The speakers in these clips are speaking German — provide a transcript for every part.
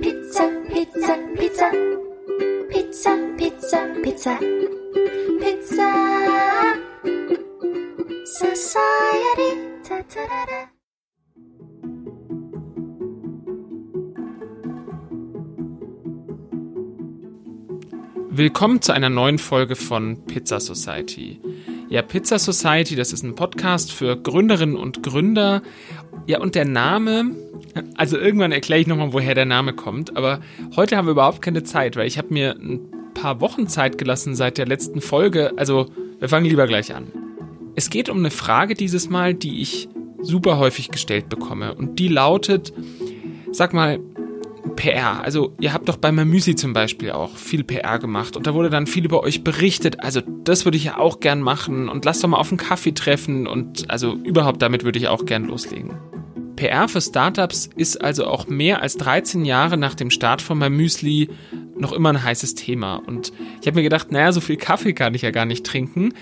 Pizza, Pizza, Pizza. Pizza, Pizza, Pizza. Pizza. Society. Ta -ta -da -da. Willkommen zu einer neuen Folge von Pizza Society. Ja, Pizza Society, das ist ein Podcast für Gründerinnen und Gründer. Ja, und der Name, also irgendwann erkläre ich nochmal, woher der Name kommt, aber heute haben wir überhaupt keine Zeit, weil ich habe mir ein paar Wochen Zeit gelassen seit der letzten Folge. Also, wir fangen lieber gleich an. Es geht um eine Frage dieses Mal, die ich super häufig gestellt bekomme. Und die lautet, sag mal, PR. Also ihr habt doch bei Mamüsi zum Beispiel auch viel PR gemacht und da wurde dann viel über euch berichtet. Also das würde ich ja auch gern machen und lasst doch mal auf einen Kaffee treffen und also überhaupt damit würde ich auch gern loslegen. PR für Startups ist also auch mehr als 13 Jahre nach dem Start von Mamüsli noch immer ein heißes Thema. Und ich habe mir gedacht, naja, so viel Kaffee kann ich ja gar nicht trinken.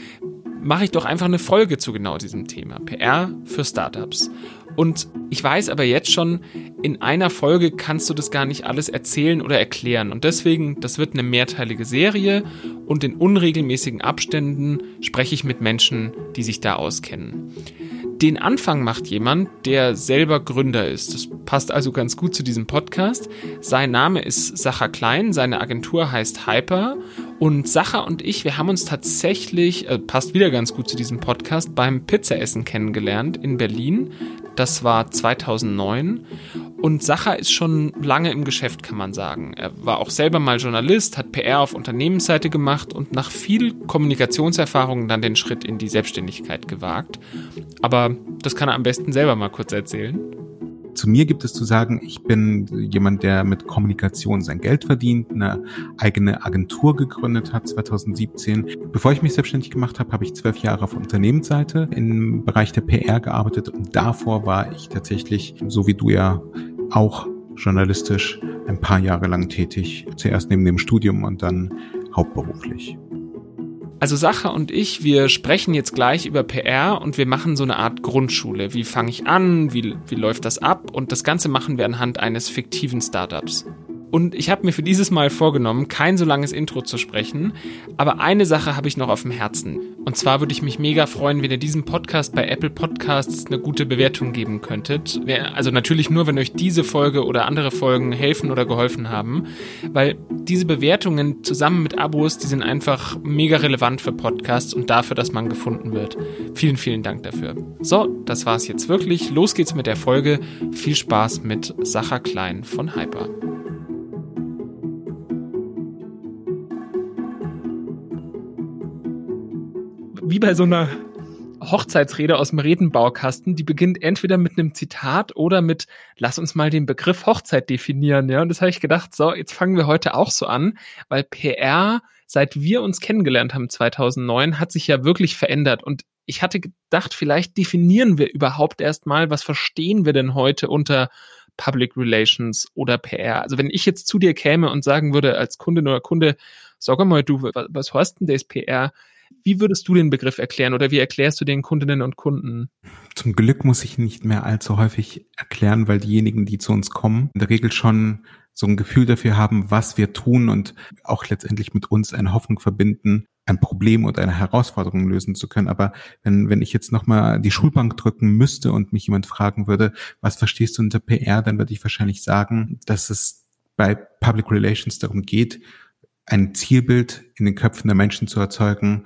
Mache ich doch einfach eine Folge zu genau diesem Thema. PR für Startups. Und ich weiß aber jetzt schon, in einer Folge kannst du das gar nicht alles erzählen oder erklären. Und deswegen, das wird eine mehrteilige Serie und in unregelmäßigen Abständen spreche ich mit Menschen, die sich da auskennen. Den Anfang macht jemand, der selber Gründer ist. Das passt also ganz gut zu diesem Podcast. Sein Name ist Sacha Klein, seine Agentur heißt Hyper und Sacha und ich, wir haben uns tatsächlich, äh, passt wieder ganz gut zu diesem Podcast, beim Pizzaessen kennengelernt in Berlin. Das war 2009. Und Sacha ist schon lange im Geschäft, kann man sagen. Er war auch selber mal Journalist, hat PR auf Unternehmensseite gemacht und nach viel Kommunikationserfahrung dann den Schritt in die Selbstständigkeit gewagt. Aber das kann er am besten selber mal kurz erzählen. Zu mir gibt es zu sagen, ich bin jemand, der mit Kommunikation sein Geld verdient, eine eigene Agentur gegründet hat 2017. Bevor ich mich selbstständig gemacht habe, habe ich zwölf Jahre auf Unternehmensseite im Bereich der PR gearbeitet und davor war ich tatsächlich, so wie du ja auch journalistisch, ein paar Jahre lang tätig. Zuerst neben dem Studium und dann hauptberuflich. Also Sacha und ich, wir sprechen jetzt gleich über PR und wir machen so eine Art Grundschule. Wie fange ich an? Wie, wie läuft das ab? Und das Ganze machen wir anhand eines fiktiven Startups. Und ich habe mir für dieses Mal vorgenommen, kein so langes Intro zu sprechen, aber eine Sache habe ich noch auf dem Herzen. Und zwar würde ich mich mega freuen, wenn ihr diesem Podcast bei Apple Podcasts eine gute Bewertung geben könntet. Also natürlich nur, wenn euch diese Folge oder andere Folgen helfen oder geholfen haben, weil diese Bewertungen zusammen mit Abos, die sind einfach mega relevant für Podcasts und dafür, dass man gefunden wird. Vielen, vielen Dank dafür. So, das war's jetzt wirklich. Los geht's mit der Folge. Viel Spaß mit Sacha Klein von Hyper. Wie bei so einer Hochzeitsrede aus dem Redenbaukasten, die beginnt entweder mit einem Zitat oder mit lass uns mal den Begriff Hochzeit definieren, ja. Und das habe ich gedacht, so, jetzt fangen wir heute auch so an, weil PR, seit wir uns kennengelernt haben 2009, hat sich ja wirklich verändert und ich hatte gedacht, vielleicht definieren wir überhaupt erstmal, was verstehen wir denn heute unter Public Relations oder PR? Also wenn ich jetzt zu dir käme und sagen würde als Kundin oder Kunde, sag mal, du, was, was hast denn das PR? Wie würdest du den Begriff erklären oder wie erklärst du den Kundinnen und Kunden? Zum Glück muss ich nicht mehr allzu häufig erklären, weil diejenigen, die zu uns kommen, in der Regel schon so ein Gefühl dafür haben, was wir tun und auch letztendlich mit uns eine Hoffnung verbinden, ein Problem oder eine Herausforderung lösen zu können. Aber wenn, wenn ich jetzt nochmal die Schulbank drücken müsste und mich jemand fragen würde, was verstehst du unter PR, dann würde ich wahrscheinlich sagen, dass es bei Public Relations darum geht, ein Zielbild in den Köpfen der Menschen zu erzeugen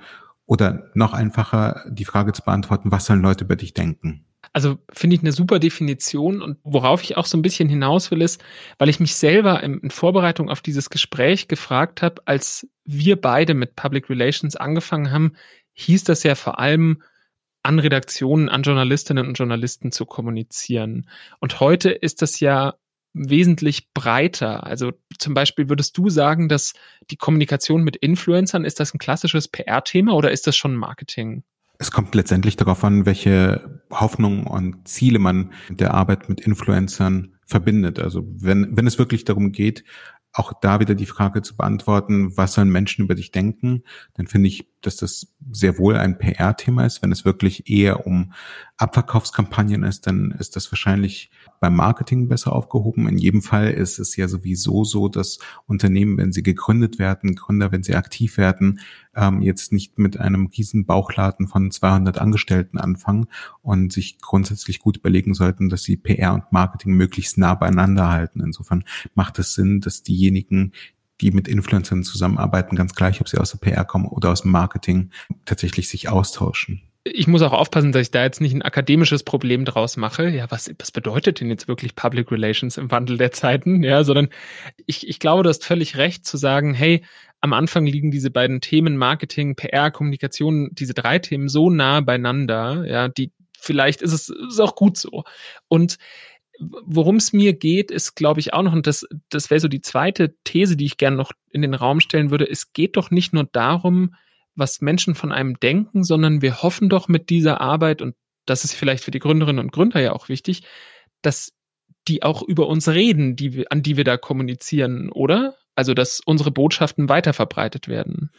oder noch einfacher die Frage zu beantworten, was sollen Leute über dich denken? Also finde ich eine super Definition und worauf ich auch so ein bisschen hinaus will, ist, weil ich mich selber in, Vorbereitung auf dieses Gespräch gefragt habe, als wir beide mit Public Relations angefangen haben, hieß das ja vor allem, an Redaktionen, an Journalistinnen und Journalisten zu kommunizieren. Und heute ist das ja wesentlich breiter. Also zum Beispiel würdest du sagen, dass die Kommunikation mit Influencern, ist das ein klassisches PR-Thema oder ist das schon Marketing? Es kommt letztendlich darauf an, welche Hoffnungen und Ziele man mit der Arbeit mit Influencern verbindet. Also wenn, wenn es wirklich darum geht, auch da wieder die Frage zu beantworten, was sollen Menschen über dich denken, dann finde ich, dass das sehr wohl ein PR-Thema ist. Wenn es wirklich eher um Abverkaufskampagnen ist, dann ist das wahrscheinlich beim Marketing besser aufgehoben. In jedem Fall ist es ja sowieso so, dass Unternehmen, wenn sie gegründet werden, Gründer, wenn sie aktiv werden, ähm, jetzt nicht mit einem riesen Bauchladen von 200 Angestellten anfangen und sich grundsätzlich gut überlegen sollten, dass sie PR und Marketing möglichst nah beieinander halten. Insofern macht es Sinn, dass diejenigen, die mit Influencern zusammenarbeiten, ganz gleich, ob sie aus der PR kommen oder aus dem Marketing, tatsächlich sich austauschen ich muss auch aufpassen, dass ich da jetzt nicht ein akademisches Problem draus mache. Ja, was, was bedeutet denn jetzt wirklich Public Relations im Wandel der Zeiten? Ja, sondern ich, ich glaube, du hast völlig recht zu sagen, hey, am Anfang liegen diese beiden Themen Marketing, PR, Kommunikation, diese drei Themen so nah beieinander, ja, die vielleicht ist es ist auch gut so. Und worum es mir geht, ist, glaube ich, auch noch, und das, das wäre so die zweite These, die ich gerne noch in den Raum stellen würde, es geht doch nicht nur darum, was Menschen von einem denken, sondern wir hoffen doch mit dieser Arbeit, und das ist vielleicht für die Gründerinnen und Gründer ja auch wichtig, dass die auch über uns reden, die wir, an die wir da kommunizieren, oder? Also, dass unsere Botschaften weiterverbreitet werden.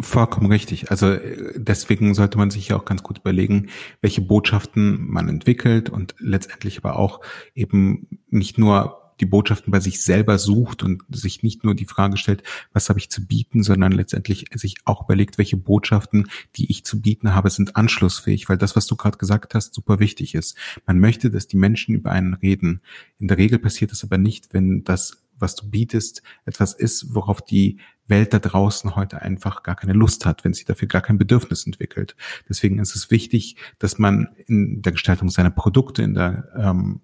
Vollkommen richtig. Also deswegen sollte man sich ja auch ganz gut überlegen, welche Botschaften man entwickelt und letztendlich aber auch eben nicht nur die Botschaften bei sich selber sucht und sich nicht nur die Frage stellt, was habe ich zu bieten, sondern letztendlich sich auch überlegt, welche Botschaften, die ich zu bieten habe, sind anschlussfähig, weil das, was du gerade gesagt hast, super wichtig ist. Man möchte, dass die Menschen über einen reden. In der Regel passiert das aber nicht, wenn das was du bietest, etwas ist, worauf die Welt da draußen heute einfach gar keine Lust hat, wenn sie dafür gar kein Bedürfnis entwickelt. Deswegen ist es wichtig, dass man in der Gestaltung seiner Produkte, in der ähm,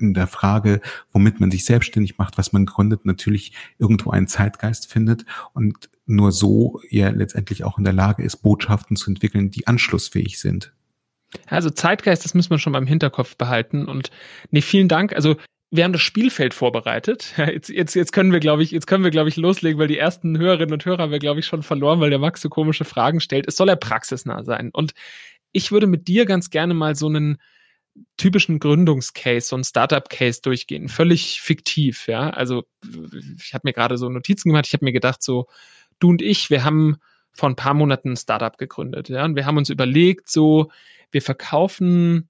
in der Frage, womit man sich selbstständig macht, was man gründet, natürlich irgendwo einen Zeitgeist findet und nur so ja letztendlich auch in der Lage ist, Botschaften zu entwickeln, die anschlussfähig sind. Also Zeitgeist, das müssen wir schon beim Hinterkopf behalten. Und nee, vielen Dank. Also wir haben das Spielfeld vorbereitet. Jetzt, jetzt, jetzt können wir, glaube ich, jetzt können wir, glaube ich, loslegen, weil die ersten Hörerinnen und Hörer haben wir, glaube ich, schon verloren, weil der Max so komische Fragen stellt. Es soll ja praxisnah sein. Und ich würde mit dir ganz gerne mal so einen typischen Gründungscase, so ein Startup-Case durchgehen. Völlig fiktiv, ja. Also ich habe mir gerade so Notizen gemacht, ich habe mir gedacht, so, du und ich, wir haben vor ein paar Monaten ein Startup gegründet, ja, und wir haben uns überlegt, so, wir verkaufen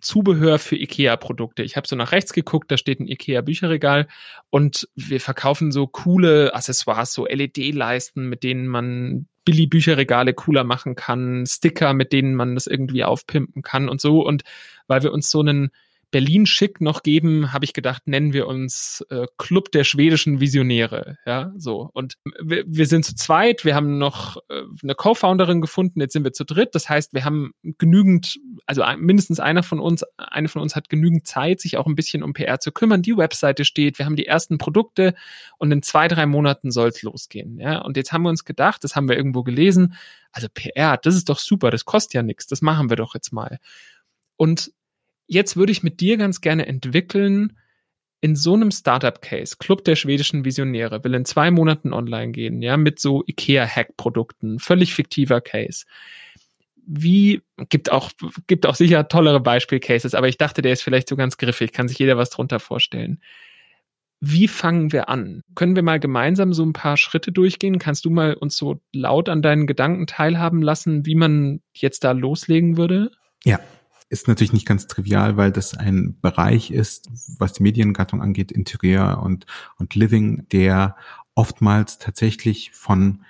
Zubehör für IKEA-Produkte. Ich habe so nach rechts geguckt, da steht ein IKEA-Bücherregal und wir verkaufen so coole Accessoires, so LED-Leisten, mit denen man Billy-Bücherregale cooler machen kann, Sticker, mit denen man das irgendwie aufpimpen kann und so. Und weil wir uns so einen Berlin schick noch geben, habe ich gedacht, nennen wir uns äh, Club der schwedischen Visionäre. Ja, so. Und wir, wir sind zu zweit, wir haben noch äh, eine Co-Founderin gefunden, jetzt sind wir zu dritt. Das heißt, wir haben genügend, also mindestens einer von uns, eine von uns hat genügend Zeit, sich auch ein bisschen um PR zu kümmern. Die Webseite steht, wir haben die ersten Produkte und in zwei, drei Monaten soll es losgehen. Ja, und jetzt haben wir uns gedacht, das haben wir irgendwo gelesen, also PR, das ist doch super, das kostet ja nichts, das machen wir doch jetzt mal. Und jetzt würde ich mit dir ganz gerne entwickeln, in so einem Startup-Case, Club der schwedischen Visionäre, will in zwei Monaten online gehen, ja, mit so IKEA-Hack-Produkten, völlig fiktiver Case. Wie, gibt auch, gibt auch sicher tollere Beispiel-Cases, aber ich dachte, der ist vielleicht so ganz griffig, kann sich jeder was drunter vorstellen. Wie fangen wir an? Können wir mal gemeinsam so ein paar Schritte durchgehen? Kannst du mal uns so laut an deinen Gedanken teilhaben lassen, wie man jetzt da loslegen würde? Ja, ist natürlich nicht ganz trivial, weil das ein Bereich ist, was die Mediengattung angeht, Interieur und, und Living, der oftmals tatsächlich von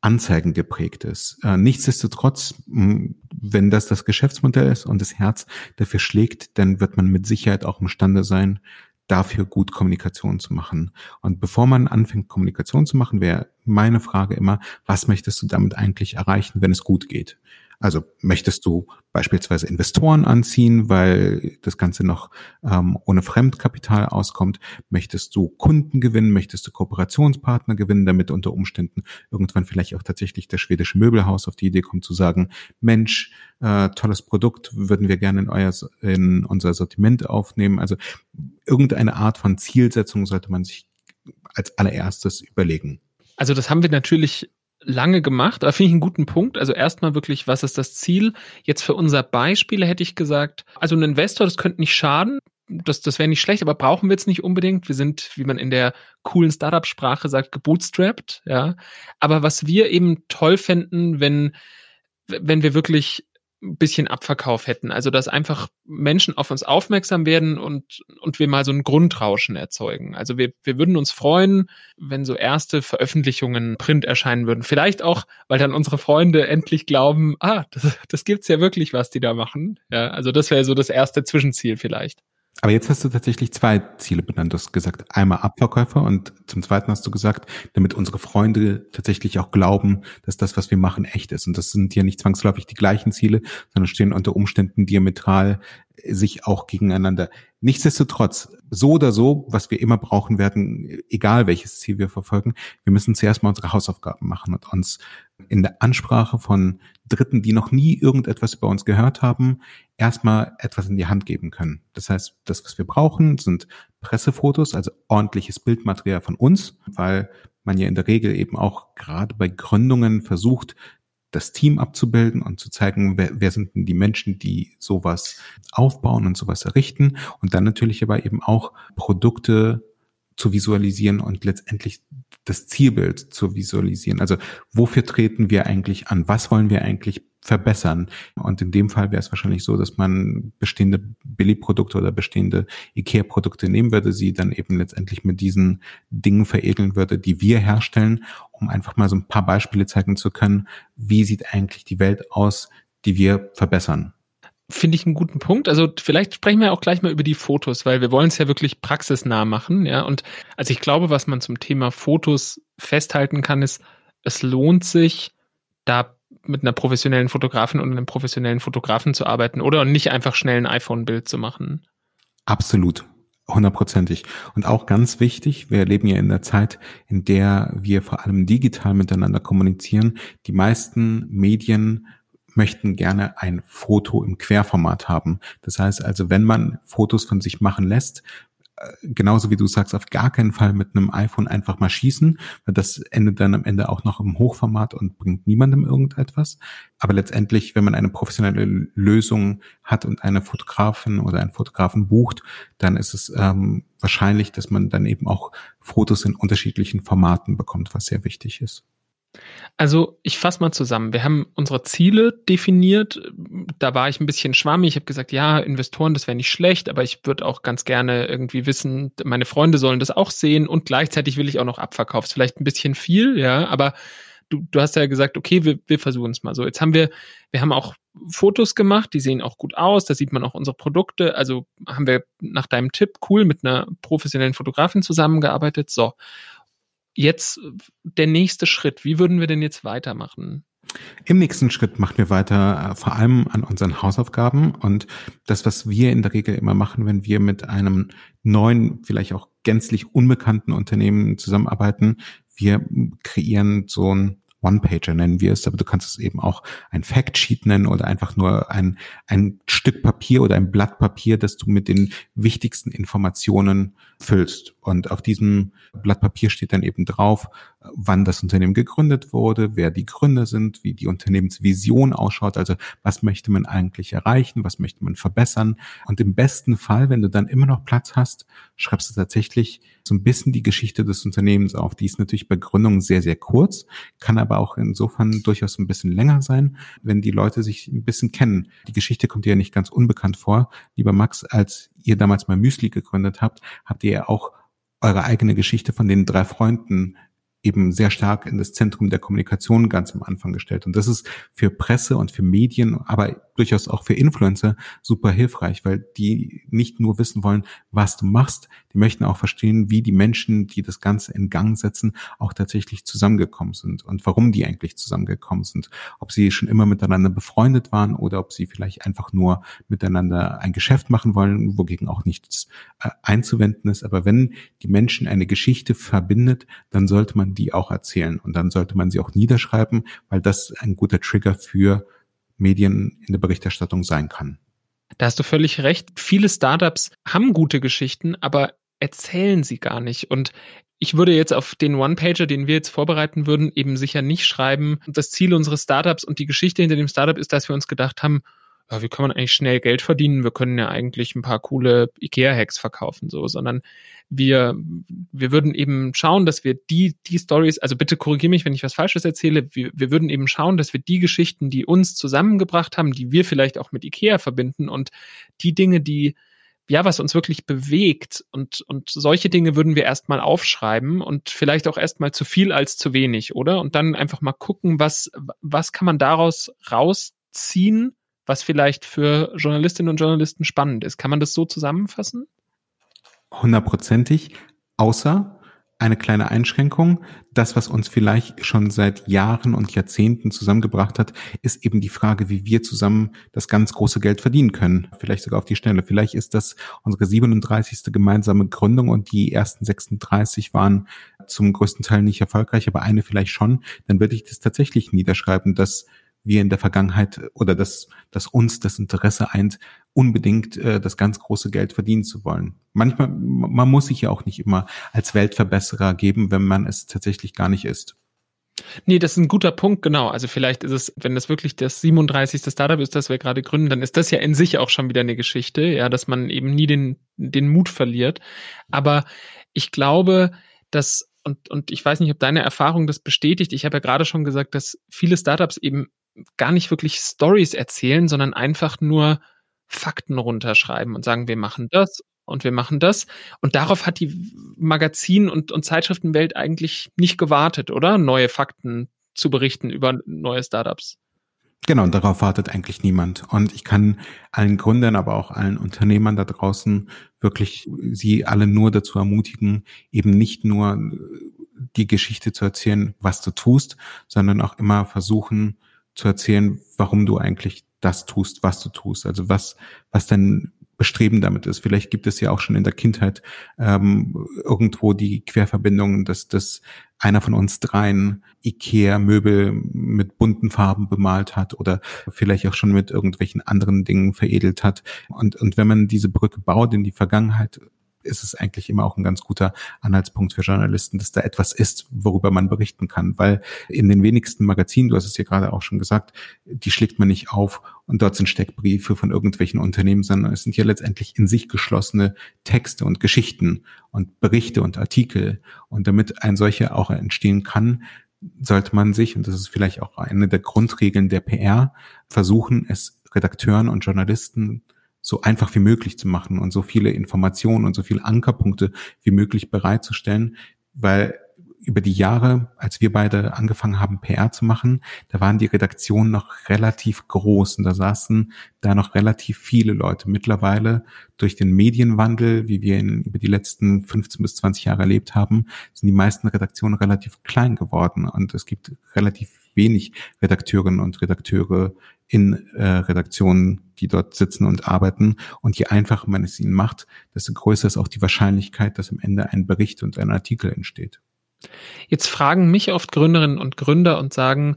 Anzeigen geprägt ist. Äh, nichtsdestotrotz, wenn das das Geschäftsmodell ist und das Herz dafür schlägt, dann wird man mit Sicherheit auch imstande sein, dafür gut Kommunikation zu machen. Und bevor man anfängt, Kommunikation zu machen, wäre meine Frage immer, was möchtest du damit eigentlich erreichen, wenn es gut geht? Also möchtest du beispielsweise Investoren anziehen, weil das Ganze noch ähm, ohne Fremdkapital auskommt? Möchtest du Kunden gewinnen? Möchtest du Kooperationspartner gewinnen, damit unter Umständen irgendwann vielleicht auch tatsächlich das schwedische Möbelhaus auf die Idee kommt zu sagen, Mensch, äh, tolles Produkt, würden wir gerne in, euer, in unser Sortiment aufnehmen. Also irgendeine Art von Zielsetzung sollte man sich als allererstes überlegen. Also das haben wir natürlich lange gemacht, aber finde ich einen guten Punkt. Also erstmal wirklich, was ist das Ziel? Jetzt für unser Beispiel hätte ich gesagt, also ein Investor, das könnte nicht schaden. Das, das wäre nicht schlecht, aber brauchen wir jetzt nicht unbedingt. Wir sind, wie man in der coolen Startup-Sprache sagt, gebootstrapped, ja. Aber was wir eben toll fänden, wenn, wenn wir wirklich ein bisschen Abverkauf hätten. Also dass einfach Menschen auf uns aufmerksam werden und, und wir mal so ein Grundrauschen erzeugen. Also wir, wir würden uns freuen, wenn so erste Veröffentlichungen Print erscheinen würden. Vielleicht auch, weil dann unsere Freunde endlich glauben, ah, das, das gibt's ja wirklich, was die da machen. Ja, also das wäre so das erste Zwischenziel vielleicht. Aber jetzt hast du tatsächlich zwei Ziele benannt. Du hast gesagt, einmal Abverkäufer und zum Zweiten hast du gesagt, damit unsere Freunde tatsächlich auch glauben, dass das, was wir machen, echt ist. Und das sind ja nicht zwangsläufig die gleichen Ziele, sondern stehen unter Umständen diametral sich auch gegeneinander. Nichtsdestotrotz, so oder so, was wir immer brauchen werden, egal welches Ziel wir verfolgen, wir müssen zuerst mal unsere Hausaufgaben machen und uns in der Ansprache von Dritten, die noch nie irgendetwas über uns gehört haben, erstmal etwas in die Hand geben können. Das heißt, das, was wir brauchen, sind Pressefotos, also ordentliches Bildmaterial von uns, weil man ja in der Regel eben auch gerade bei Gründungen versucht, das Team abzubilden und zu zeigen, wer, wer sind denn die Menschen, die sowas aufbauen und sowas errichten und dann natürlich aber eben auch Produkte zu visualisieren und letztendlich das Zielbild zu visualisieren. Also wofür treten wir eigentlich an? Was wollen wir eigentlich verbessern? Und in dem Fall wäre es wahrscheinlich so, dass man bestehende Billigprodukte oder bestehende IKEA-Produkte nehmen würde, sie dann eben letztendlich mit diesen Dingen veredeln würde, die wir herstellen, um einfach mal so ein paar Beispiele zeigen zu können, wie sieht eigentlich die Welt aus, die wir verbessern finde ich einen guten Punkt. Also vielleicht sprechen wir auch gleich mal über die Fotos, weil wir wollen es ja wirklich praxisnah machen, ja. Und also ich glaube, was man zum Thema Fotos festhalten kann, ist, es lohnt sich, da mit einer professionellen Fotografin und einem professionellen Fotografen zu arbeiten oder nicht einfach schnell ein iPhone-Bild zu machen. Absolut. Hundertprozentig. Und auch ganz wichtig, wir leben ja in der Zeit, in der wir vor allem digital miteinander kommunizieren. Die meisten Medien möchten gerne ein Foto im Querformat haben. Das heißt also, wenn man Fotos von sich machen lässt, äh, genauso wie du sagst, auf gar keinen Fall mit einem iPhone einfach mal schießen, weil das endet dann am Ende auch noch im Hochformat und bringt niemandem irgendetwas. Aber letztendlich, wenn man eine professionelle Lösung hat und eine Fotografin oder einen Fotografen bucht, dann ist es ähm, wahrscheinlich, dass man dann eben auch Fotos in unterschiedlichen Formaten bekommt, was sehr wichtig ist. Also ich fasse mal zusammen. Wir haben unsere Ziele definiert. Da war ich ein bisschen schwammig. Ich habe gesagt, ja, Investoren, das wäre nicht schlecht, aber ich würde auch ganz gerne irgendwie wissen, meine Freunde sollen das auch sehen und gleichzeitig will ich auch noch Abverkauf. Vielleicht ein bisschen viel, ja, aber du, du hast ja gesagt, okay, wir, wir versuchen es mal so. Jetzt haben wir, wir haben auch Fotos gemacht, die sehen auch gut aus, da sieht man auch unsere Produkte. Also haben wir nach deinem Tipp cool mit einer professionellen Fotografin zusammengearbeitet. So jetzt der nächste Schritt? Wie würden wir denn jetzt weitermachen? Im nächsten Schritt machen wir weiter äh, vor allem an unseren Hausaufgaben und das, was wir in der Regel immer machen, wenn wir mit einem neuen, vielleicht auch gänzlich unbekannten Unternehmen zusammenarbeiten, wir kreieren so ein One-Pager nennen wir es, aber du kannst es eben auch ein Factsheet nennen oder einfach nur ein, ein Stück Papier oder ein Blatt Papier, das du mit den wichtigsten Informationen füllst. Und auf diesem Blatt Papier steht dann eben drauf, wann das Unternehmen gegründet wurde, wer die Gründer sind, wie die Unternehmensvision ausschaut, also was möchte man eigentlich erreichen, was möchte man verbessern. Und im besten Fall, wenn du dann immer noch Platz hast, schreibst du tatsächlich so ein bisschen die Geschichte des Unternehmens auf. Die ist natürlich bei Gründung sehr, sehr kurz, kann aber auch insofern durchaus ein bisschen länger sein, wenn die Leute sich ein bisschen kennen. Die Geschichte kommt dir ja nicht ganz unbekannt vor. Lieber Max, als ihr damals mal Müsli gegründet habt, habt ihr ja auch eure eigene Geschichte von den drei Freunden eben sehr stark in das Zentrum der Kommunikation ganz am Anfang gestellt. Und das ist für Presse und für Medien, aber durchaus auch für Influencer super hilfreich, weil die nicht nur wissen wollen, was du machst, die möchten auch verstehen, wie die Menschen, die das Ganze in Gang setzen, auch tatsächlich zusammengekommen sind und warum die eigentlich zusammengekommen sind. Ob sie schon immer miteinander befreundet waren oder ob sie vielleicht einfach nur miteinander ein Geschäft machen wollen, wogegen auch nichts äh, einzuwenden ist. Aber wenn die Menschen eine Geschichte verbindet, dann sollte man die auch erzählen und dann sollte man sie auch niederschreiben, weil das ein guter Trigger für Medien in der Berichterstattung sein kann. Da hast du völlig recht. Viele Startups haben gute Geschichten, aber erzählen sie gar nicht. Und ich würde jetzt auf den One-Pager, den wir jetzt vorbereiten würden, eben sicher nicht schreiben. Das Ziel unseres Startups und die Geschichte hinter dem Startup ist, dass wir uns gedacht haben, ja, wie kann man eigentlich schnell Geld verdienen? Wir können ja eigentlich ein paar coole Ikea-Hacks verkaufen, so, sondern wir, wir würden eben schauen, dass wir die, die Stories, also bitte korrigiere mich, wenn ich was Falsches erzähle, wir, wir würden eben schauen, dass wir die Geschichten, die uns zusammengebracht haben, die wir vielleicht auch mit Ikea verbinden und die Dinge, die, ja, was uns wirklich bewegt und, und solche Dinge würden wir erstmal aufschreiben und vielleicht auch erstmal zu viel als zu wenig, oder? Und dann einfach mal gucken, was, was kann man daraus rausziehen, was vielleicht für Journalistinnen und Journalisten spannend ist. Kann man das so zusammenfassen? Hundertprozentig, außer eine kleine Einschränkung. Das, was uns vielleicht schon seit Jahren und Jahrzehnten zusammengebracht hat, ist eben die Frage, wie wir zusammen das ganz große Geld verdienen können. Vielleicht sogar auf die Schnelle. Vielleicht ist das unsere 37. gemeinsame Gründung und die ersten 36 waren zum größten Teil nicht erfolgreich, aber eine vielleicht schon. Dann würde ich das tatsächlich niederschreiben, dass wir in der Vergangenheit oder dass, dass uns das Interesse eint, unbedingt äh, das ganz große Geld verdienen zu wollen. Manchmal, man muss sich ja auch nicht immer als Weltverbesserer geben, wenn man es tatsächlich gar nicht ist. Nee, das ist ein guter Punkt, genau. Also vielleicht ist es, wenn das wirklich das 37. Startup ist, das wir gerade gründen, dann ist das ja in sich auch schon wieder eine Geschichte, ja, dass man eben nie den, den Mut verliert. Aber ich glaube, dass, und, und ich weiß nicht, ob deine Erfahrung das bestätigt, ich habe ja gerade schon gesagt, dass viele Startups eben gar nicht wirklich Stories erzählen, sondern einfach nur Fakten runterschreiben und sagen, wir machen das und wir machen das. Und darauf hat die Magazin- und, und Zeitschriftenwelt eigentlich nicht gewartet, oder? Neue Fakten zu berichten über neue Startups. Genau, und darauf wartet eigentlich niemand. Und ich kann allen Gründern, aber auch allen Unternehmern da draußen wirklich sie alle nur dazu ermutigen, eben nicht nur die Geschichte zu erzählen, was du tust, sondern auch immer versuchen, zu erzählen, warum du eigentlich das tust, was du tust. Also was, was dein Bestreben damit ist. Vielleicht gibt es ja auch schon in der Kindheit ähm, irgendwo die Querverbindung, dass, dass einer von uns dreien Ikea-Möbel mit bunten Farben bemalt hat oder vielleicht auch schon mit irgendwelchen anderen Dingen veredelt hat. Und, und wenn man diese Brücke baut in die Vergangenheit, ist es eigentlich immer auch ein ganz guter Anhaltspunkt für Journalisten, dass da etwas ist, worüber man berichten kann. Weil in den wenigsten Magazinen, du hast es ja gerade auch schon gesagt, die schlägt man nicht auf und dort sind Steckbriefe von irgendwelchen Unternehmen, sondern es sind ja letztendlich in sich geschlossene Texte und Geschichten und Berichte und Artikel. Und damit ein solcher auch entstehen kann, sollte man sich, und das ist vielleicht auch eine der Grundregeln der PR, versuchen, es Redakteuren und Journalisten so einfach wie möglich zu machen und so viele Informationen und so viele Ankerpunkte wie möglich bereitzustellen, weil über die Jahre, als wir beide angefangen haben, PR zu machen, da waren die Redaktionen noch relativ groß und da saßen da noch relativ viele Leute. Mittlerweile durch den Medienwandel, wie wir ihn über die letzten 15 bis 20 Jahre erlebt haben, sind die meisten Redaktionen relativ klein geworden und es gibt relativ wenig Redakteurinnen und Redakteure in äh, Redaktionen, die dort sitzen und arbeiten. Und je einfacher man es ihnen macht, desto größer ist auch die Wahrscheinlichkeit, dass am Ende ein Bericht und ein Artikel entsteht. Jetzt fragen mich oft Gründerinnen und Gründer und sagen,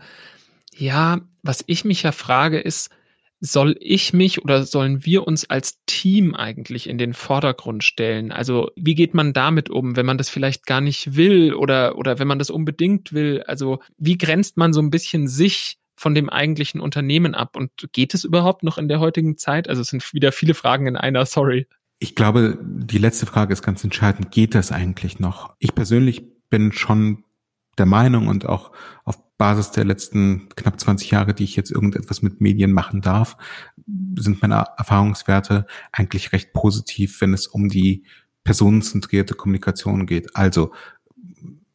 ja, was ich mich ja frage ist, soll ich mich oder sollen wir uns als Team eigentlich in den Vordergrund stellen? Also wie geht man damit um, wenn man das vielleicht gar nicht will oder, oder wenn man das unbedingt will? Also wie grenzt man so ein bisschen sich von dem eigentlichen Unternehmen ab? Und geht es überhaupt noch in der heutigen Zeit? Also es sind wieder viele Fragen in einer, sorry. Ich glaube, die letzte Frage ist ganz entscheidend. Geht das eigentlich noch? Ich persönlich bin schon der Meinung und auch auf Basis der letzten knapp 20 Jahre, die ich jetzt irgendetwas mit Medien machen darf, sind meine Erfahrungswerte eigentlich recht positiv, wenn es um die personenzentrierte Kommunikation geht. Also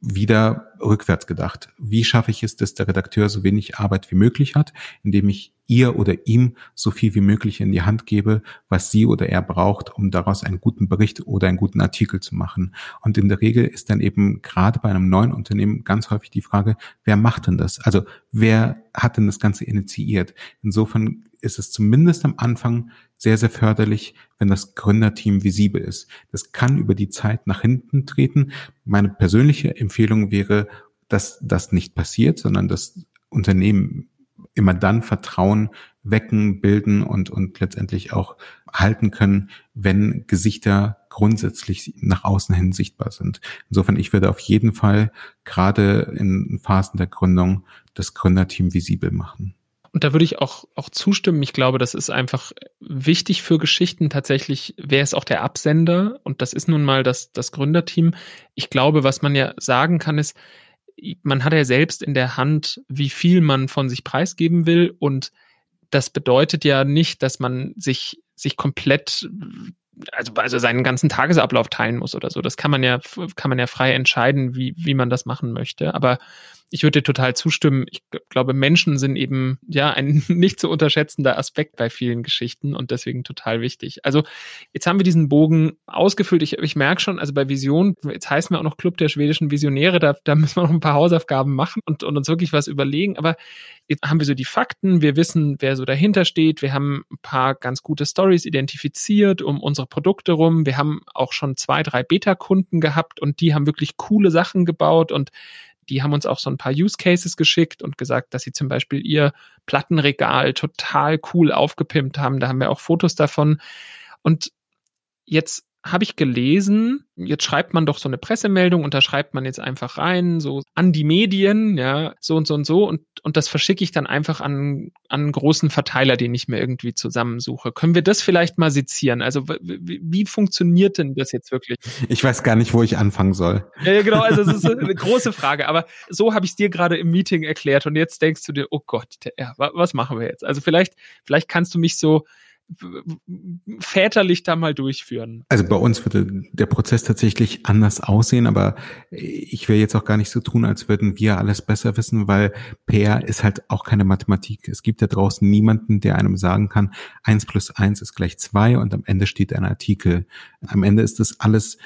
wieder rückwärts gedacht. Wie schaffe ich es, dass der Redakteur so wenig Arbeit wie möglich hat, indem ich ihr oder ihm so viel wie möglich in die Hand gebe, was sie oder er braucht, um daraus einen guten Bericht oder einen guten Artikel zu machen. Und in der Regel ist dann eben gerade bei einem neuen Unternehmen ganz häufig die Frage, wer macht denn das? Also wer hat denn das Ganze initiiert? Insofern ist es zumindest am Anfang sehr, sehr förderlich, wenn das Gründerteam visibel ist. Das kann über die Zeit nach hinten treten. Meine persönliche Empfehlung wäre, dass das nicht passiert, sondern das Unternehmen immer dann Vertrauen wecken, bilden und, und letztendlich auch halten können, wenn Gesichter grundsätzlich nach außen hin sichtbar sind. Insofern, ich würde auf jeden Fall gerade in Phasen der Gründung das Gründerteam visibel machen. Und da würde ich auch, auch zustimmen. Ich glaube, das ist einfach wichtig für Geschichten. Tatsächlich, wer ist auch der Absender? Und das ist nun mal das, das Gründerteam. Ich glaube, was man ja sagen kann, ist, man hat ja selbst in der Hand, wie viel man von sich preisgeben will. Und das bedeutet ja nicht, dass man sich, sich komplett also, also seinen ganzen Tagesablauf teilen muss oder so. Das kann man ja, kann man ja frei entscheiden, wie, wie man das machen möchte. Aber ich würde dir total zustimmen. Ich glaube, Menschen sind eben ja ein nicht zu unterschätzender Aspekt bei vielen Geschichten und deswegen total wichtig. Also jetzt haben wir diesen Bogen ausgefüllt. Ich, ich merke schon, also bei Vision, jetzt heißt mir auch noch Club der schwedischen Visionäre, da, da müssen wir noch ein paar Hausaufgaben machen und, und uns wirklich was überlegen. Aber jetzt haben wir so die Fakten, wir wissen, wer so dahinter steht, wir haben ein paar ganz gute Stories identifiziert um unsere Produkte rum. Wir haben auch schon zwei, drei Beta-Kunden gehabt und die haben wirklich coole Sachen gebaut und die haben uns auch so ein paar Use Cases geschickt und gesagt, dass sie zum Beispiel ihr Plattenregal total cool aufgepimpt haben. Da haben wir auch Fotos davon. Und jetzt habe ich gelesen, jetzt schreibt man doch so eine Pressemeldung und da schreibt man jetzt einfach rein, so an die Medien, ja, so und so und so und, und das verschicke ich dann einfach an, an einen großen Verteiler, den ich mir irgendwie zusammensuche. Können wir das vielleicht mal sezieren? Also wie, funktioniert denn das jetzt wirklich? Ich weiß gar nicht, wo ich anfangen soll. Ja, ja genau, also es ist eine große Frage, aber so habe ich es dir gerade im Meeting erklärt und jetzt denkst du dir, oh Gott, ja, was machen wir jetzt? Also vielleicht, vielleicht kannst du mich so väterlich da mal durchführen? Also bei uns würde der Prozess tatsächlich anders aussehen, aber ich will jetzt auch gar nicht so tun, als würden wir alles besser wissen, weil PR ist halt auch keine Mathematik. Es gibt da draußen niemanden, der einem sagen kann, eins plus eins ist gleich zwei und am Ende steht ein Artikel. Am Ende ist das alles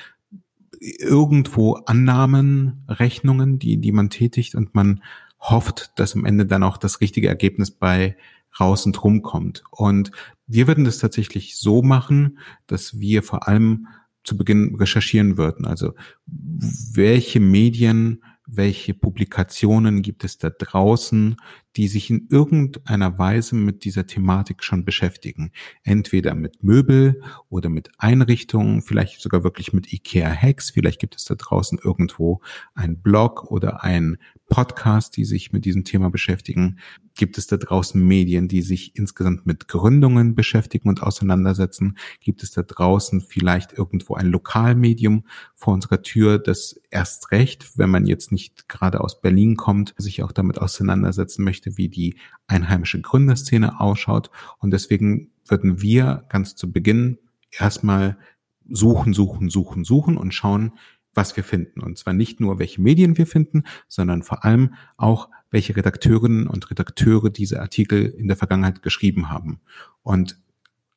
irgendwo Annahmen, Rechnungen, die, die man tätigt und man hofft, dass am Ende dann auch das richtige Ergebnis bei raus und rumkommt. Und wir würden das tatsächlich so machen, dass wir vor allem zu Beginn recherchieren würden. Also welche Medien, welche Publikationen gibt es da draußen, die sich in irgendeiner Weise mit dieser Thematik schon beschäftigen. Entweder mit Möbel oder mit Einrichtungen, vielleicht sogar wirklich mit IKEA-Hacks. Vielleicht gibt es da draußen irgendwo ein Blog oder ein Podcast, die sich mit diesem Thema beschäftigen. Gibt es da draußen Medien, die sich insgesamt mit Gründungen beschäftigen und auseinandersetzen? Gibt es da draußen vielleicht irgendwo ein Lokalmedium vor unserer Tür, das erst recht, wenn man jetzt nicht gerade aus Berlin kommt, sich auch damit auseinandersetzen möchte? Möchte, wie die einheimische Gründerszene ausschaut. Und deswegen würden wir ganz zu Beginn erstmal suchen, suchen, suchen, suchen und schauen, was wir finden. Und zwar nicht nur, welche Medien wir finden, sondern vor allem auch, welche Redakteurinnen und Redakteure diese Artikel in der Vergangenheit geschrieben haben. Und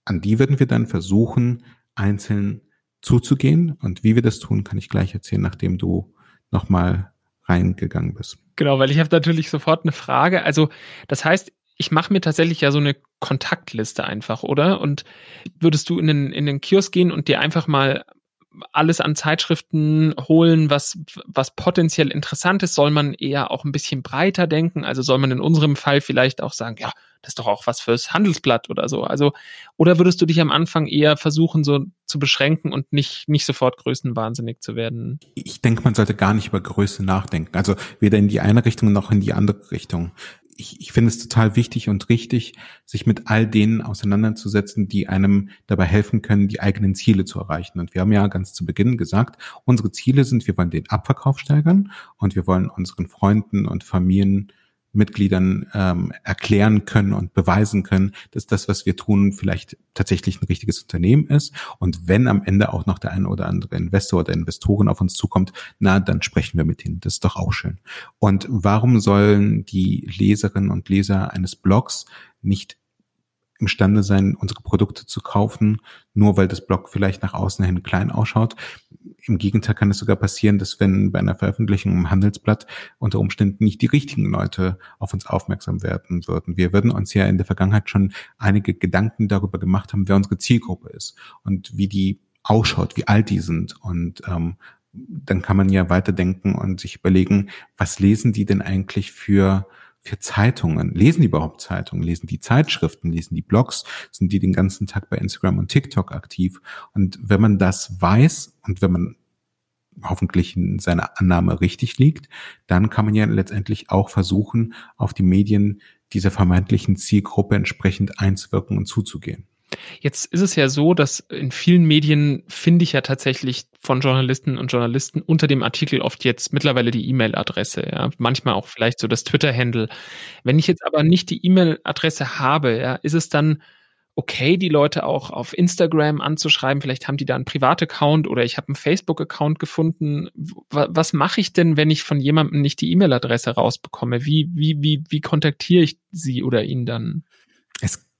an die würden wir dann versuchen, einzeln zuzugehen. Und wie wir das tun, kann ich gleich erzählen, nachdem du nochmal reingegangen bist. Genau, weil ich habe natürlich sofort eine Frage. Also das heißt, ich mache mir tatsächlich ja so eine Kontaktliste einfach, oder? Und würdest du in den, in den Kiosk gehen und dir einfach mal alles an Zeitschriften holen, was, was potenziell interessant ist? Soll man eher auch ein bisschen breiter denken? Also soll man in unserem Fall vielleicht auch sagen, ja, das ist doch auch was fürs Handelsblatt oder so. Also, oder würdest du dich am Anfang eher versuchen, so zu beschränken und nicht, nicht sofort größenwahnsinnig zu werden? Ich denke, man sollte gar nicht über Größe nachdenken. Also weder in die eine Richtung noch in die andere Richtung ich, ich finde es total wichtig und richtig, sich mit all denen auseinanderzusetzen, die einem dabei helfen können, die eigenen Ziele zu erreichen. Und wir haben ja ganz zu Beginn gesagt, unsere Ziele sind, wir wollen den Abverkauf steigern und wir wollen unseren Freunden und Familien Mitgliedern ähm, erklären können und beweisen können, dass das, was wir tun, vielleicht tatsächlich ein richtiges Unternehmen ist. Und wenn am Ende auch noch der eine oder andere Investor oder Investoren auf uns zukommt, na, dann sprechen wir mit ihnen. Das ist doch auch schön. Und warum sollen die Leserinnen und Leser eines Blogs nicht imstande sein, unsere Produkte zu kaufen, nur weil das Blog vielleicht nach außen hin klein ausschaut. Im Gegenteil kann es sogar passieren, dass wenn bei einer Veröffentlichung im Handelsblatt unter Umständen nicht die richtigen Leute auf uns aufmerksam werden würden. Wir würden uns ja in der Vergangenheit schon einige Gedanken darüber gemacht haben, wer unsere Zielgruppe ist und wie die ausschaut, wie alt die sind und ähm, dann kann man ja weiterdenken und sich überlegen, was lesen die denn eigentlich für für Zeitungen? Lesen die überhaupt Zeitungen? Lesen die Zeitschriften? Lesen die Blogs? Sind die den ganzen Tag bei Instagram und TikTok aktiv? Und wenn man das weiß und wenn man hoffentlich in seiner Annahme richtig liegt, dann kann man ja letztendlich auch versuchen, auf die Medien dieser vermeintlichen Zielgruppe entsprechend einzuwirken und zuzugehen. Jetzt ist es ja so, dass in vielen Medien finde ich ja tatsächlich von Journalistinnen und Journalisten unter dem Artikel oft jetzt mittlerweile die E-Mail-Adresse, ja, manchmal auch vielleicht so das Twitter-Handle. Wenn ich jetzt aber nicht die E-Mail-Adresse habe, ja, ist es dann okay, die Leute auch auf Instagram anzuschreiben. Vielleicht haben die da einen Privataccount oder ich habe einen Facebook-Account gefunden. Was mache ich denn, wenn ich von jemandem nicht die E-Mail-Adresse rausbekomme? Wie, wie, wie, wie kontaktiere ich sie oder ihn dann?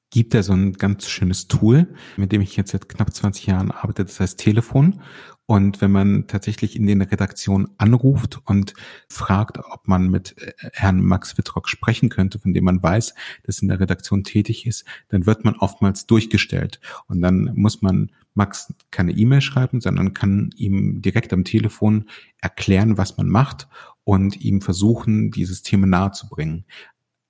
Gibt da so ein ganz schönes Tool, mit dem ich jetzt seit knapp 20 Jahren arbeite, das heißt Telefon. Und wenn man tatsächlich in den Redaktionen anruft und fragt, ob man mit äh, Herrn Max Wittrock sprechen könnte, von dem man weiß, dass in der Redaktion tätig ist, dann wird man oftmals durchgestellt. Und dann muss man Max keine E-Mail schreiben, sondern kann ihm direkt am Telefon erklären, was man macht und ihm versuchen, dieses Thema nahezubringen.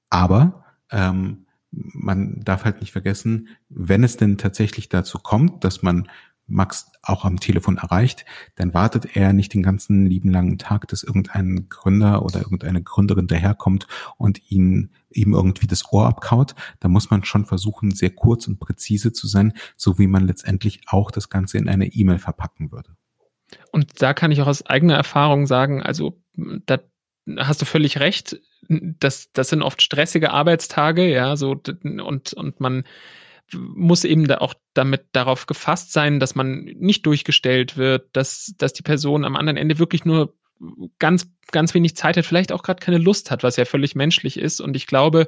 Aber ähm, man darf halt nicht vergessen, wenn es denn tatsächlich dazu kommt, dass man Max auch am Telefon erreicht, dann wartet er nicht den ganzen lieben langen Tag, dass irgendein Gründer oder irgendeine Gründerin daherkommt und ihn ihm irgendwie das Ohr abkaut. Da muss man schon versuchen, sehr kurz und präzise zu sein, so wie man letztendlich auch das Ganze in eine E-Mail verpacken würde. Und da kann ich auch aus eigener Erfahrung sagen, also da hast du völlig recht das, das sind oft stressige Arbeitstage, ja, so und, und man muss eben da auch damit darauf gefasst sein, dass man nicht durchgestellt wird, dass, dass die Person am anderen Ende wirklich nur ganz, ganz wenig Zeit hat, vielleicht auch gerade keine Lust hat, was ja völlig menschlich ist. Und ich glaube,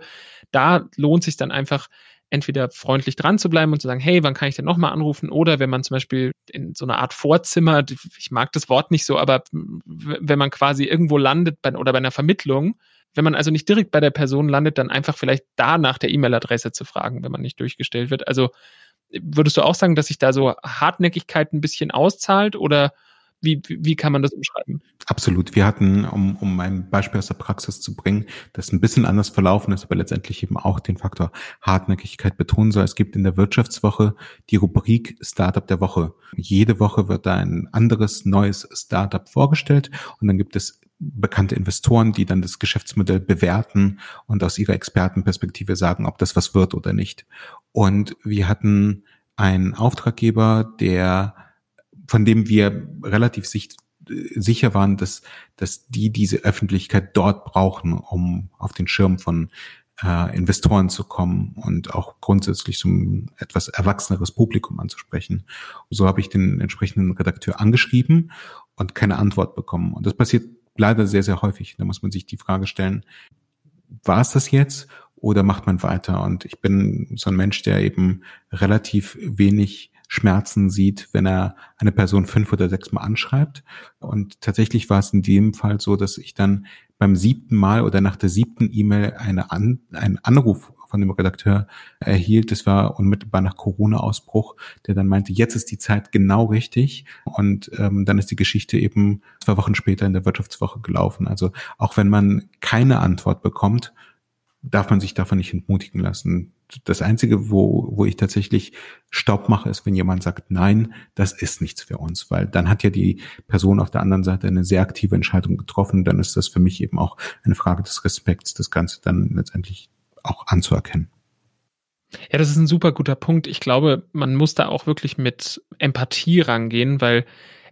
da lohnt sich dann einfach, entweder freundlich dran zu bleiben und zu sagen, hey, wann kann ich denn nochmal anrufen? Oder wenn man zum Beispiel in so einer Art Vorzimmer, ich mag das Wort nicht so, aber wenn man quasi irgendwo landet bei, oder bei einer Vermittlung, wenn man also nicht direkt bei der Person landet, dann einfach vielleicht da nach der E-Mail-Adresse zu fragen, wenn man nicht durchgestellt wird. Also würdest du auch sagen, dass sich da so Hartnäckigkeit ein bisschen auszahlt oder wie, wie kann man das umschreiben? Absolut. Wir hatten, um, um ein Beispiel aus der Praxis zu bringen, das ein bisschen anders verlaufen ist, aber letztendlich eben auch den Faktor Hartnäckigkeit betonen soll. Es gibt in der Wirtschaftswoche die Rubrik Startup der Woche. Jede Woche wird da ein anderes neues Startup vorgestellt und dann gibt es bekannte Investoren, die dann das Geschäftsmodell bewerten und aus ihrer Expertenperspektive sagen, ob das was wird oder nicht. Und wir hatten einen Auftraggeber, der, von dem wir relativ sicht, sicher waren, dass, dass die diese Öffentlichkeit dort brauchen, um auf den Schirm von äh, Investoren zu kommen und auch grundsätzlich so ein etwas erwachseneres Publikum anzusprechen. So habe ich den entsprechenden Redakteur angeschrieben und keine Antwort bekommen. Und das passiert leider sehr, sehr häufig. Da muss man sich die Frage stellen, war es das jetzt oder macht man weiter? Und ich bin so ein Mensch, der eben relativ wenig Schmerzen sieht, wenn er eine Person fünf oder sechs Mal anschreibt. Und tatsächlich war es in dem Fall so, dass ich dann beim siebten Mal oder nach der siebten E-Mail eine An einen Anruf von dem Redakteur erhielt. Das war unmittelbar nach Corona-Ausbruch, der dann meinte, jetzt ist die Zeit genau richtig. Und ähm, dann ist die Geschichte eben zwei Wochen später in der Wirtschaftswoche gelaufen. Also auch wenn man keine Antwort bekommt, darf man sich davon nicht entmutigen lassen. Das Einzige, wo, wo ich tatsächlich Stopp mache, ist, wenn jemand sagt, nein, das ist nichts für uns, weil dann hat ja die Person auf der anderen Seite eine sehr aktive Entscheidung getroffen. Dann ist das für mich eben auch eine Frage des Respekts, das Ganze dann letztendlich auch anzuerkennen. Ja, das ist ein super guter Punkt. Ich glaube, man muss da auch wirklich mit Empathie rangehen, weil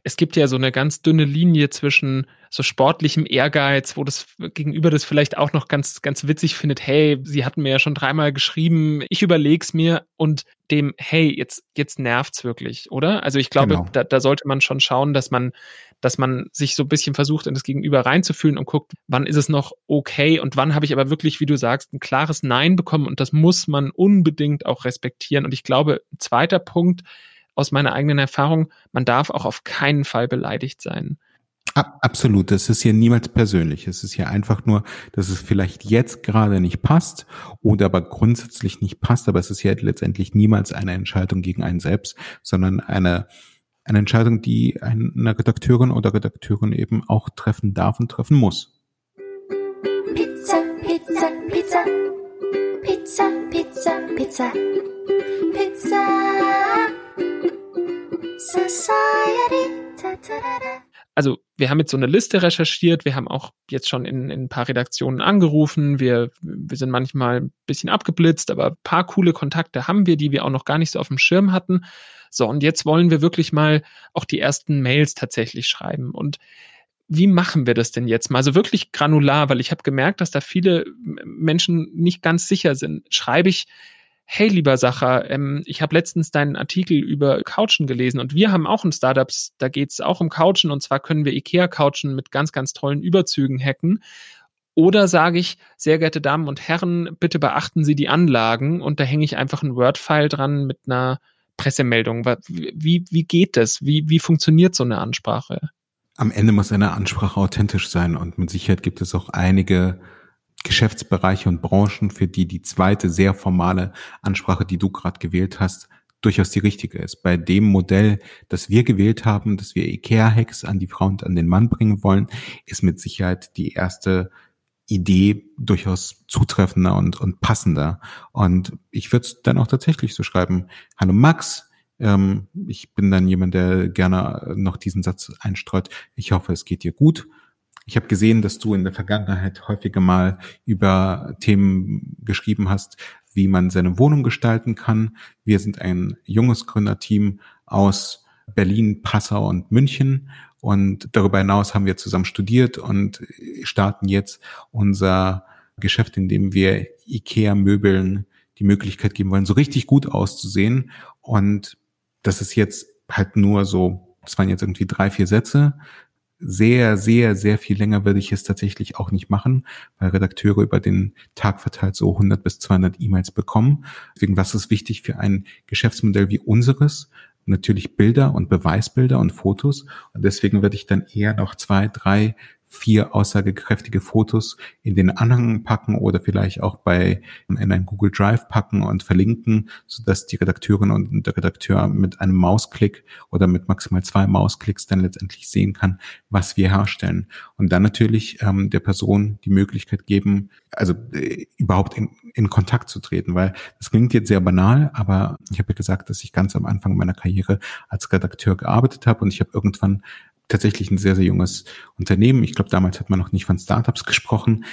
es gibt ja so eine ganz dünne Linie zwischen so sportlichem Ehrgeiz, wo das Gegenüber das vielleicht auch noch ganz, ganz witzig findet. Hey, sie hatten mir ja schon dreimal geschrieben, ich überleg's mir und dem, hey, jetzt, jetzt nervt's wirklich, oder? Also ich glaube, genau. da, da sollte man schon schauen, dass man dass man sich so ein bisschen versucht, in das Gegenüber reinzufühlen und guckt, wann ist es noch okay und wann habe ich aber wirklich, wie du sagst, ein klares Nein bekommen und das muss man unbedingt auch respektieren. Und ich glaube, ein zweiter Punkt aus meiner eigenen Erfahrung, man darf auch auf keinen Fall beleidigt sein. Absolut, das ist hier niemals persönlich. Es ist hier einfach nur, dass es vielleicht jetzt gerade nicht passt oder aber grundsätzlich nicht passt, aber es ist hier letztendlich niemals eine Entscheidung gegen einen selbst, sondern eine eine Entscheidung, die eine Redakteurin oder Redakteurin eben auch treffen darf und treffen muss. Pizza, Pizza, Pizza. Pizza, Pizza, Pizza. Pizza. Also wir haben jetzt so eine Liste recherchiert, wir haben auch jetzt schon in, in ein paar Redaktionen angerufen, wir, wir sind manchmal ein bisschen abgeblitzt, aber ein paar coole Kontakte haben wir, die wir auch noch gar nicht so auf dem Schirm hatten. So, und jetzt wollen wir wirklich mal auch die ersten Mails tatsächlich schreiben. Und wie machen wir das denn jetzt mal? Also wirklich granular, weil ich habe gemerkt, dass da viele Menschen nicht ganz sicher sind. Schreibe ich hey lieber Sacher, ähm, ich habe letztens deinen Artikel über Couchen gelesen und wir haben auch ein Startups, da geht's auch um Couchen und zwar können wir IKEA-Couchen mit ganz, ganz tollen Überzügen hacken. Oder sage ich, sehr geehrte Damen und Herren, bitte beachten Sie die Anlagen und da hänge ich einfach ein Word-File dran mit einer Pressemeldung. Wie, wie geht das? Wie, wie funktioniert so eine Ansprache? Am Ende muss eine Ansprache authentisch sein und mit Sicherheit gibt es auch einige Geschäftsbereiche und Branchen, für die die zweite sehr formale Ansprache, die du gerade gewählt hast, durchaus die richtige ist. Bei dem Modell, das wir gewählt haben, dass wir IKEA-Hacks an die Frau und an den Mann bringen wollen, ist mit Sicherheit die erste Idee durchaus zutreffender und, und passender. Und ich würde es dann auch tatsächlich so schreiben. Hallo Max, ähm, ich bin dann jemand, der gerne noch diesen Satz einstreut. Ich hoffe, es geht dir gut. Ich habe gesehen, dass du in der Vergangenheit häufiger mal über Themen geschrieben hast, wie man seine Wohnung gestalten kann. Wir sind ein junges Gründerteam aus Berlin, Passau und München. Und darüber hinaus haben wir zusammen studiert und starten jetzt unser Geschäft, in dem wir IKEA-Möbeln die Möglichkeit geben wollen, so richtig gut auszusehen. Und das ist jetzt halt nur so, das waren jetzt irgendwie drei, vier Sätze, sehr, sehr, sehr viel länger würde ich es tatsächlich auch nicht machen, weil Redakteure über den Tag verteilt so 100 bis 200 E-Mails bekommen. Deswegen, was ist wichtig für ein Geschäftsmodell wie unseres? Natürlich Bilder und Beweisbilder und Fotos. Und deswegen würde ich dann eher noch zwei, drei vier aussagekräftige Fotos in den Anhang packen oder vielleicht auch bei in ein Google Drive packen und verlinken, so dass die Redakteurin und der Redakteur mit einem Mausklick oder mit maximal zwei Mausklicks dann letztendlich sehen kann, was wir herstellen. Und dann natürlich ähm, der Person die Möglichkeit geben, also äh, überhaupt in, in Kontakt zu treten, weil das klingt jetzt sehr banal, aber ich habe ja gesagt, dass ich ganz am Anfang meiner Karriere als Redakteur gearbeitet habe und ich habe irgendwann tatsächlich ein sehr, sehr junges Unternehmen. Ich glaube, damals hat man noch nicht von Startups gesprochen.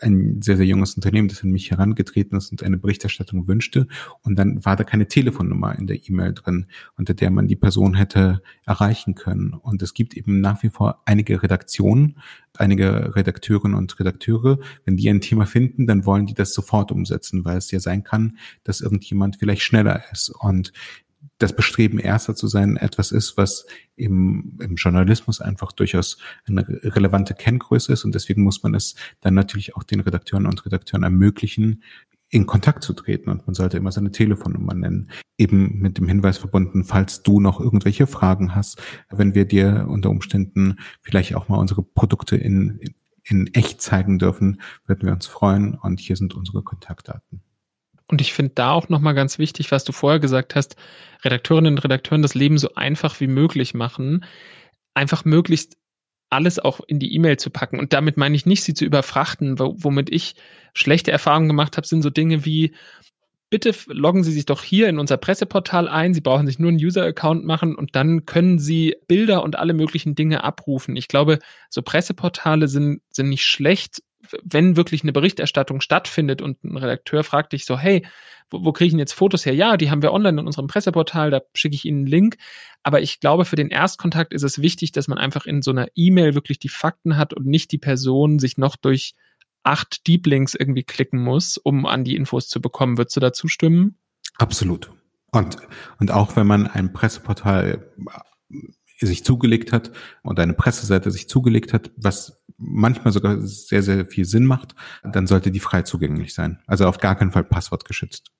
Ein sehr, sehr junges Unternehmen, das an mich herangetreten ist und eine Berichterstattung wünschte. Und dann war da keine Telefonnummer in der E-Mail drin, unter der man die Person hätte erreichen können. Und es gibt eben nach wie vor einige Redaktionen, einige Redakteurinnen und Redakteure. Wenn die ein Thema finden, dann wollen die das sofort umsetzen, weil es ja sein kann, dass irgendjemand vielleicht schneller ist. Und das Bestreben, Erster zu sein, etwas ist, was im, im Journalismus einfach durchaus eine relevante Kenngröße ist. Und deswegen muss man es dann natürlich auch den Redakteuren und Redakteuren ermöglichen, in Kontakt zu treten. Und man sollte immer seine Telefonnummer nennen. Eben mit dem Hinweis verbunden, falls du noch irgendwelche Fragen hast, wenn wir dir unter Umständen vielleicht auch mal unsere Produkte in, in echt zeigen dürfen, würden wir uns freuen. Und hier sind unsere Kontaktdaten. Und ich finde da auch nochmal ganz wichtig, was du vorher gesagt hast, Redakteurinnen und Redakteuren das Leben so einfach wie möglich machen, einfach möglichst alles auch in die E-Mail zu packen. Und damit meine ich nicht, sie zu überfrachten. Womit ich schlechte Erfahrungen gemacht habe, sind so Dinge wie, bitte loggen Sie sich doch hier in unser Presseportal ein. Sie brauchen sich nur einen User-Account machen und dann können Sie Bilder und alle möglichen Dinge abrufen. Ich glaube, so Presseportale sind, sind nicht schlecht, wenn wirklich eine Berichterstattung stattfindet und ein Redakteur fragt dich so, hey, wo, wo kriege ich denn jetzt Fotos her? Ja, die haben wir online in unserem Presseportal, da schicke ich Ihnen einen Link. Aber ich glaube, für den Erstkontakt ist es wichtig, dass man einfach in so einer E-Mail wirklich die Fakten hat und nicht die Person sich noch durch acht Deep Links irgendwie klicken muss, um an die Infos zu bekommen. Würdest du dazu stimmen? Absolut. Und, und auch wenn man ein Presseportal sich zugelegt hat und eine Presseseite sich zugelegt hat, was manchmal sogar sehr, sehr viel Sinn macht, dann sollte die frei zugänglich sein. Also auf gar keinen Fall passwortgeschützt.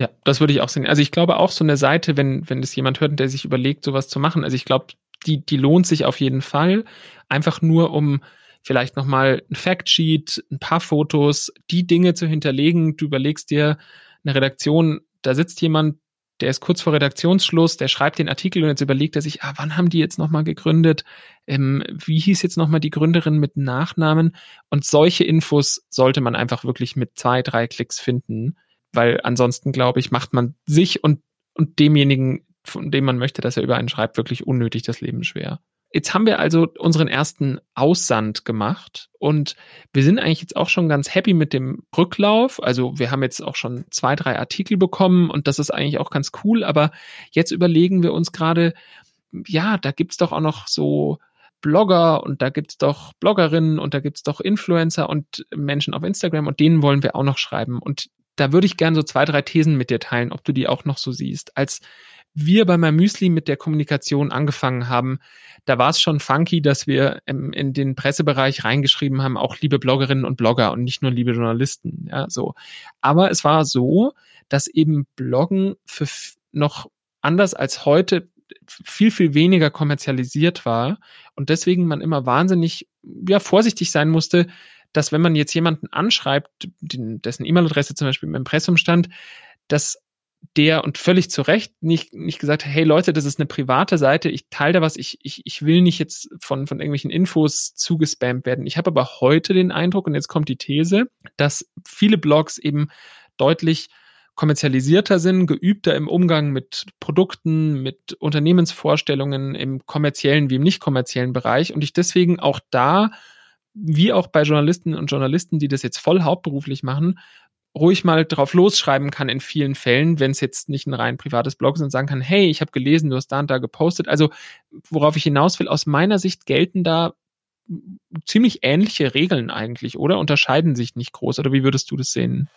Ja, das würde ich auch sehen. Also ich glaube auch so eine Seite, wenn, wenn es jemand hört, der sich überlegt, sowas zu machen, also ich glaube, die, die lohnt sich auf jeden Fall. Einfach nur, um vielleicht nochmal ein Factsheet, ein paar Fotos, die Dinge zu hinterlegen. Du überlegst dir eine Redaktion, da sitzt jemand, der ist kurz vor Redaktionsschluss, der schreibt den Artikel und jetzt überlegt er sich, ah, wann haben die jetzt nochmal gegründet? Ähm, wie hieß jetzt nochmal die Gründerin mit Nachnamen? Und solche Infos sollte man einfach wirklich mit zwei, drei Klicks finden, weil ansonsten, glaube ich, macht man sich und, und demjenigen, von dem man möchte, dass er über einen schreibt, wirklich unnötig das Leben schwer. Jetzt haben wir also unseren ersten Aussand gemacht und wir sind eigentlich jetzt auch schon ganz happy mit dem Rücklauf. Also wir haben jetzt auch schon zwei, drei Artikel bekommen und das ist eigentlich auch ganz cool. Aber jetzt überlegen wir uns gerade, ja, da gibt's doch auch noch so Blogger und da gibt's doch Bloggerinnen und da gibt's doch Influencer und Menschen auf Instagram und denen wollen wir auch noch schreiben. Und da würde ich gerne so zwei, drei Thesen mit dir teilen, ob du die auch noch so siehst. Als wir bei meinem Müsli mit der Kommunikation angefangen haben, da war es schon funky, dass wir in den Pressebereich reingeschrieben haben, auch liebe Bloggerinnen und Blogger und nicht nur liebe Journalisten, ja, so. Aber es war so, dass eben Bloggen für noch anders als heute viel, viel weniger kommerzialisiert war und deswegen man immer wahnsinnig, ja, vorsichtig sein musste, dass wenn man jetzt jemanden anschreibt, dessen E-Mail-Adresse zum Beispiel im Impressum stand, dass der und völlig zu Recht nicht, nicht gesagt, hey Leute, das ist eine private Seite, ich teile da was, ich, ich, ich will nicht jetzt von, von irgendwelchen Infos zugespammt werden. Ich habe aber heute den Eindruck, und jetzt kommt die These, dass viele Blogs eben deutlich kommerzialisierter sind, geübter im Umgang mit Produkten, mit Unternehmensvorstellungen im kommerziellen wie im nicht kommerziellen Bereich und ich deswegen auch da, wie auch bei Journalistinnen und Journalisten, die das jetzt voll hauptberuflich machen, ruhig mal drauf losschreiben kann in vielen Fällen, wenn es jetzt nicht ein rein privates Blog ist und sagen kann, hey, ich habe gelesen, du hast da und da gepostet. Also worauf ich hinaus will, aus meiner Sicht gelten da ziemlich ähnliche Regeln eigentlich, oder? Unterscheiden sich nicht groß, oder wie würdest du das sehen?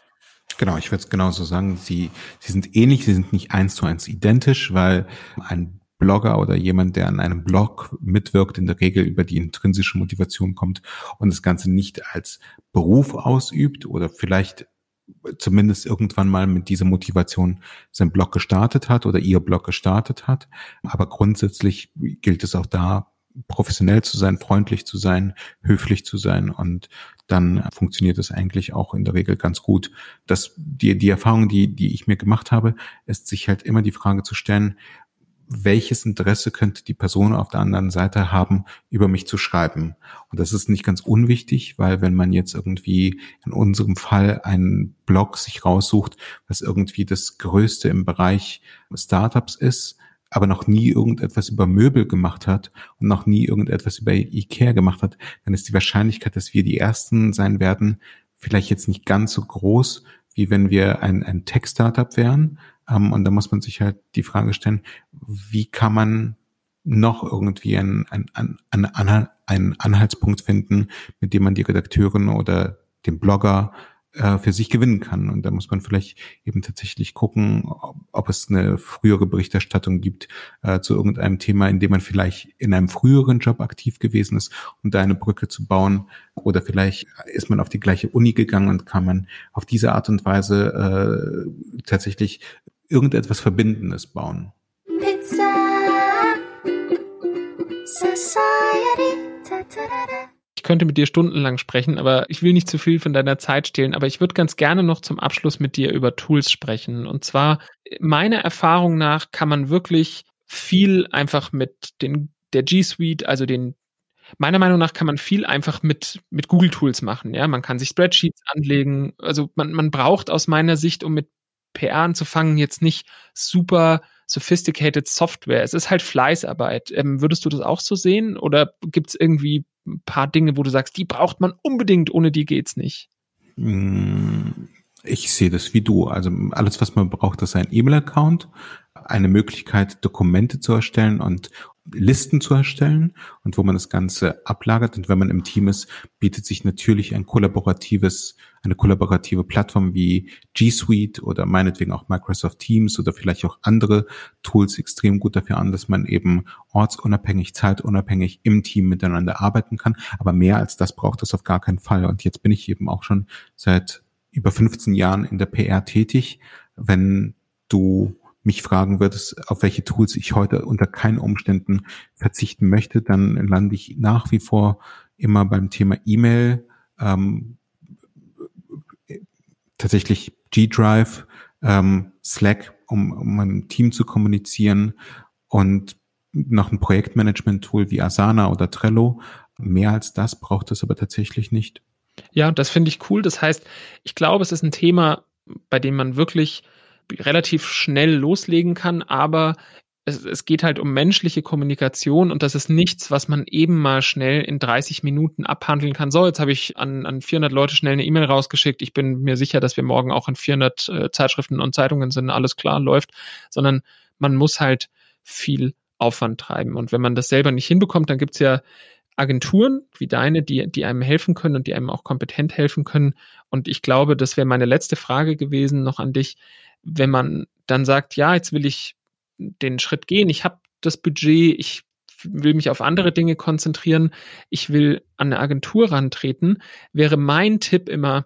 Genau, ich würde es genauso sagen. Sie, sie sind ähnlich, sie sind nicht eins zu eins identisch, weil ein Blogger oder jemand, der an einem Blog mitwirkt, in der Regel über die intrinsische Motivation kommt und das Ganze nicht als Beruf ausübt oder vielleicht zumindest irgendwann mal mit dieser Motivation sein Blog gestartet hat oder ihr Blog gestartet hat. Aber grundsätzlich gilt es auch da, professionell zu sein, freundlich zu sein, höflich zu sein und dann funktioniert es eigentlich auch in der Regel ganz gut. Das, die, die Erfahrung, die, die ich mir gemacht habe, ist sich halt immer die Frage zu stellen, welches Interesse könnte die Person auf der anderen Seite haben, über mich zu schreiben. Und das ist nicht ganz unwichtig, weil wenn man jetzt irgendwie in unserem Fall einen Blog sich raussucht, was irgendwie das Größte im Bereich Startups ist, aber noch nie irgendetwas über Möbel gemacht hat und noch nie irgendetwas über Ikea gemacht hat, dann ist die Wahrscheinlichkeit, dass wir die Ersten sein werden, vielleicht jetzt nicht ganz so groß, wie wenn wir ein, ein Tech-Startup wären, und da muss man sich halt die Frage stellen, wie kann man noch irgendwie einen, einen, einen, einen Anhaltspunkt finden, mit dem man die Redakteurin oder den Blogger äh, für sich gewinnen kann. Und da muss man vielleicht eben tatsächlich gucken, ob, ob es eine frühere Berichterstattung gibt äh, zu irgendeinem Thema, in dem man vielleicht in einem früheren Job aktiv gewesen ist, um da eine Brücke zu bauen. Oder vielleicht ist man auf die gleiche Uni gegangen und kann man auf diese Art und Weise äh, tatsächlich irgendetwas Verbindendes bauen. Pizza Society. Ich könnte mit dir stundenlang sprechen, aber ich will nicht zu viel von deiner Zeit stehlen. Aber ich würde ganz gerne noch zum Abschluss mit dir über Tools sprechen. Und zwar, meiner Erfahrung nach kann man wirklich viel einfach mit den, der G Suite, also den meiner Meinung nach kann man viel einfach mit, mit Google Tools machen. Ja, man kann sich Spreadsheets anlegen. Also man, man braucht aus meiner Sicht, um mit PR anzufangen, jetzt nicht super sophisticated Software. Es ist halt Fleißarbeit. Ähm, würdest du das auch so sehen? Oder gibt es irgendwie ein paar Dinge, wo du sagst, die braucht man unbedingt, ohne die geht's nicht? Hm, ich sehe das wie du. Also alles, was man braucht, ist ein E-Mail-Account, eine Möglichkeit, Dokumente zu erstellen und Listen zu erstellen und wo man das Ganze ablagert. Und wenn man im Team ist, bietet sich natürlich ein kollaboratives, eine kollaborative Plattform wie G Suite oder meinetwegen auch Microsoft Teams oder vielleicht auch andere Tools extrem gut dafür an, dass man eben ortsunabhängig, zeitunabhängig im Team miteinander arbeiten kann. Aber mehr als das braucht es auf gar keinen Fall. Und jetzt bin ich eben auch schon seit über 15 Jahren in der PR tätig. Wenn du mich fragen würdest, auf welche Tools ich heute unter keinen Umständen verzichten möchte, dann lande ich nach wie vor immer beim Thema E-Mail, ähm, tatsächlich G-Drive, ähm, Slack, um, um meinem Team zu kommunizieren und noch ein Projektmanagement-Tool wie Asana oder Trello. Mehr als das braucht es aber tatsächlich nicht. Ja, das finde ich cool. Das heißt, ich glaube, es ist ein Thema, bei dem man wirklich relativ schnell loslegen kann, aber es, es geht halt um menschliche Kommunikation und das ist nichts, was man eben mal schnell in 30 Minuten abhandeln kann. So, jetzt habe ich an, an 400 Leute schnell eine E-Mail rausgeschickt. Ich bin mir sicher, dass wir morgen auch in 400 äh, Zeitschriften und Zeitungen sind, alles klar läuft, sondern man muss halt viel Aufwand treiben. Und wenn man das selber nicht hinbekommt, dann gibt's ja Agenturen wie deine, die, die einem helfen können und die einem auch kompetent helfen können. Und ich glaube, das wäre meine letzte Frage gewesen noch an dich. Wenn man dann sagt, ja, jetzt will ich den Schritt gehen, ich habe das Budget, ich will mich auf andere Dinge konzentrieren, ich will an eine Agentur rantreten, wäre mein Tipp immer,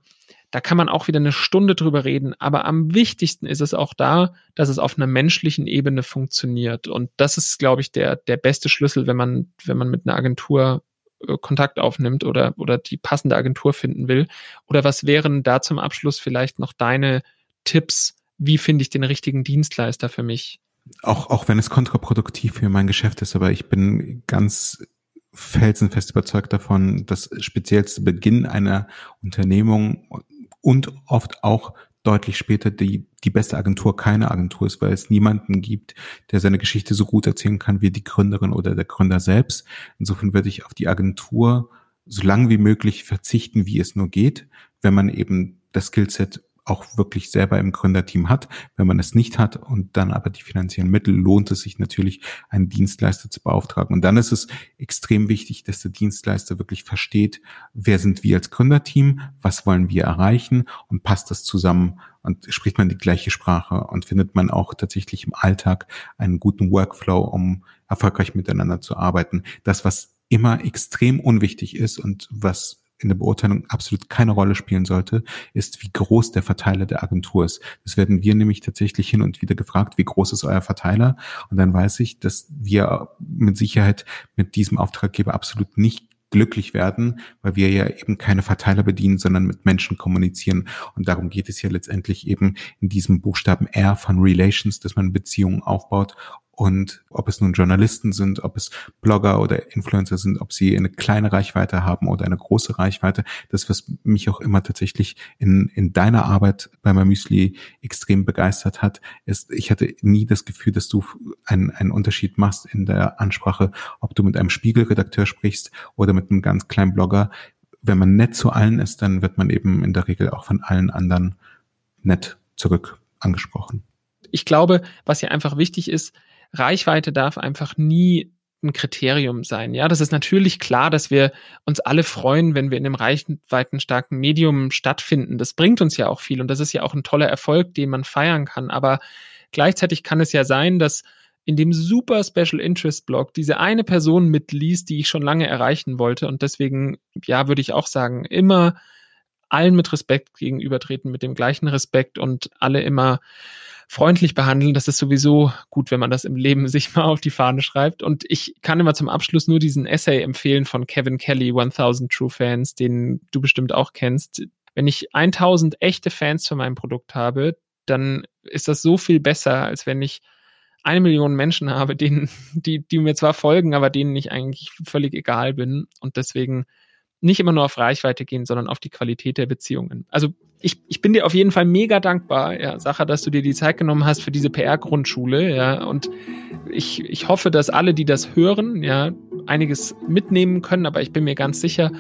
da kann man auch wieder eine Stunde drüber reden, aber am wichtigsten ist es auch da, dass es auf einer menschlichen Ebene funktioniert. Und das ist, glaube ich, der, der beste Schlüssel, wenn man, wenn man mit einer Agentur äh, Kontakt aufnimmt oder, oder die passende Agentur finden will. Oder was wären da zum Abschluss vielleicht noch deine Tipps? Wie finde ich den richtigen Dienstleister für mich? Auch, auch wenn es kontraproduktiv für mein Geschäft ist, aber ich bin ganz felsenfest überzeugt davon, dass speziell zu Beginn einer Unternehmung und oft auch deutlich später die, die beste Agentur keine Agentur ist, weil es niemanden gibt, der seine Geschichte so gut erzählen kann wie die Gründerin oder der Gründer selbst. Insofern würde ich auf die Agentur so lange wie möglich verzichten, wie es nur geht, wenn man eben das Skillset auch wirklich selber im Gründerteam hat. Wenn man es nicht hat und dann aber die finanziellen Mittel, lohnt es sich natürlich, einen Dienstleister zu beauftragen. Und dann ist es extrem wichtig, dass der Dienstleister wirklich versteht, wer sind wir als Gründerteam, was wollen wir erreichen und passt das zusammen und spricht man die gleiche Sprache und findet man auch tatsächlich im Alltag einen guten Workflow, um erfolgreich miteinander zu arbeiten. Das, was immer extrem unwichtig ist und was in der Beurteilung absolut keine Rolle spielen sollte, ist, wie groß der Verteiler der Agentur ist. Das werden wir nämlich tatsächlich hin und wieder gefragt, wie groß ist euer Verteiler? Und dann weiß ich, dass wir mit Sicherheit mit diesem Auftraggeber absolut nicht glücklich werden, weil wir ja eben keine Verteiler bedienen, sondern mit Menschen kommunizieren. Und darum geht es ja letztendlich eben in diesem Buchstaben R von Relations, dass man Beziehungen aufbaut und ob es nun Journalisten sind, ob es Blogger oder Influencer sind, ob sie eine kleine Reichweite haben oder eine große Reichweite, das, was mich auch immer tatsächlich in, in deiner Arbeit bei Mamüsli extrem begeistert hat, ist, ich hatte nie das Gefühl, dass du einen, einen Unterschied machst in der Ansprache, ob du mit einem Spiegelredakteur sprichst oder mit einem ganz kleinen Blogger. Wenn man nett zu allen ist, dann wird man eben in der Regel auch von allen anderen nett zurück angesprochen. Ich glaube, was hier einfach wichtig ist, Reichweite darf einfach nie ein Kriterium sein. Ja, das ist natürlich klar, dass wir uns alle freuen, wenn wir in einem reichweitenstarken Medium stattfinden. Das bringt uns ja auch viel und das ist ja auch ein toller Erfolg, den man feiern kann. Aber gleichzeitig kann es ja sein, dass in dem super Special Interest Blog diese eine Person mitliest, die ich schon lange erreichen wollte. Und deswegen, ja, würde ich auch sagen, immer allen mit Respekt gegenübertreten, mit dem gleichen Respekt und alle immer freundlich behandeln. Das ist sowieso gut, wenn man das im Leben sich mal auf die Fahne schreibt. Und ich kann immer zum Abschluss nur diesen Essay empfehlen von Kevin Kelly, 1000 True Fans, den du bestimmt auch kennst. Wenn ich 1000 echte Fans für mein Produkt habe, dann ist das so viel besser, als wenn ich eine Million Menschen habe, denen, die, die mir zwar folgen, aber denen ich eigentlich völlig egal bin. Und deswegen nicht immer nur auf Reichweite gehen, sondern auf die Qualität der Beziehungen. Also ich, ich bin dir auf jeden Fall mega dankbar, ja, Sacha, dass du dir die Zeit genommen hast für diese PR-Grundschule, ja, und ich, ich hoffe, dass alle, die das hören, ja, einiges mitnehmen können, aber ich bin mir ganz sicher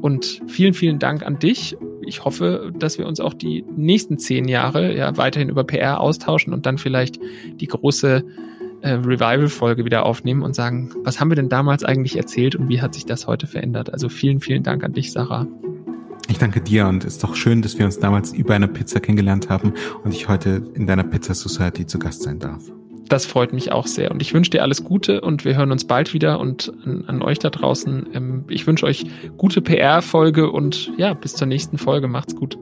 und vielen, vielen Dank an dich. Ich hoffe, dass wir uns auch die nächsten zehn Jahre ja weiterhin über PR austauschen und dann vielleicht die große äh, Revival-Folge wieder aufnehmen und sagen, was haben wir denn damals eigentlich erzählt und wie hat sich das heute verändert? Also vielen, vielen Dank an dich, Sarah. Ich danke dir und es ist doch schön, dass wir uns damals über eine Pizza kennengelernt haben und ich heute in deiner Pizza Society zu Gast sein darf. Das freut mich auch sehr und ich wünsche dir alles Gute und wir hören uns bald wieder und an, an euch da draußen. Ähm, ich wünsche euch gute PR-Folge und ja, bis zur nächsten Folge. Macht's gut.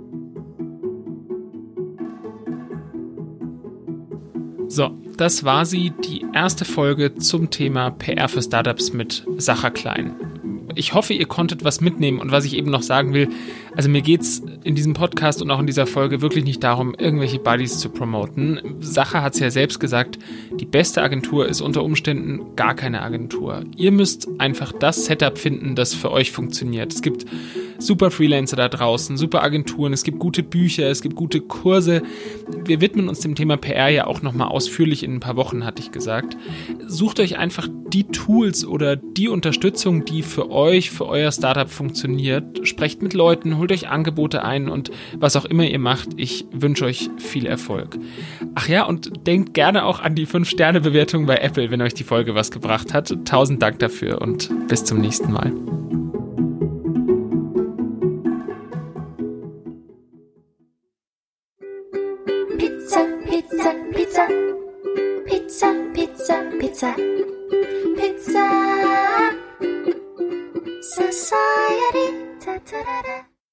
So, das war sie, die erste Folge zum Thema PR für Startups mit Sacher Klein ich hoffe, ihr konntet was mitnehmen. Und was ich eben noch sagen will, Also mir geht's in diesem Podcast und auch in dieser Folge wirklich nicht darum, irgendwelche Buddies zu promoten. Sache hat's ja selbst gesagt, die beste Agentur ist unter Umständen gar keine Agentur. Ihr müsst einfach das Setup finden, das für euch funktioniert. Es gibt super Freelancer da draußen, super Agenturen, es gibt gute Bücher, es gibt gute Kurse. Wir widmen uns dem Thema PR ja auch nochmal ausführlich in ein paar Wochen, hatte ich gesagt. Sucht euch einfach die Tools oder die Unterstützung, die für euch, für euer Startup funktioniert. Sprecht mit Leuten, holt euch Angebote ein und was auch immer ihr macht, ich wünsche euch viel Erfolg. Ach ja, und denkt gerne auch an die 5-Sterne-Bewertung bei Apple, wenn euch die Folge was gebracht hat. Tausend Dank dafür und bis zum nächsten Mal. Pizza, Pizza. Pizza. Society. Ta-ta-da-da.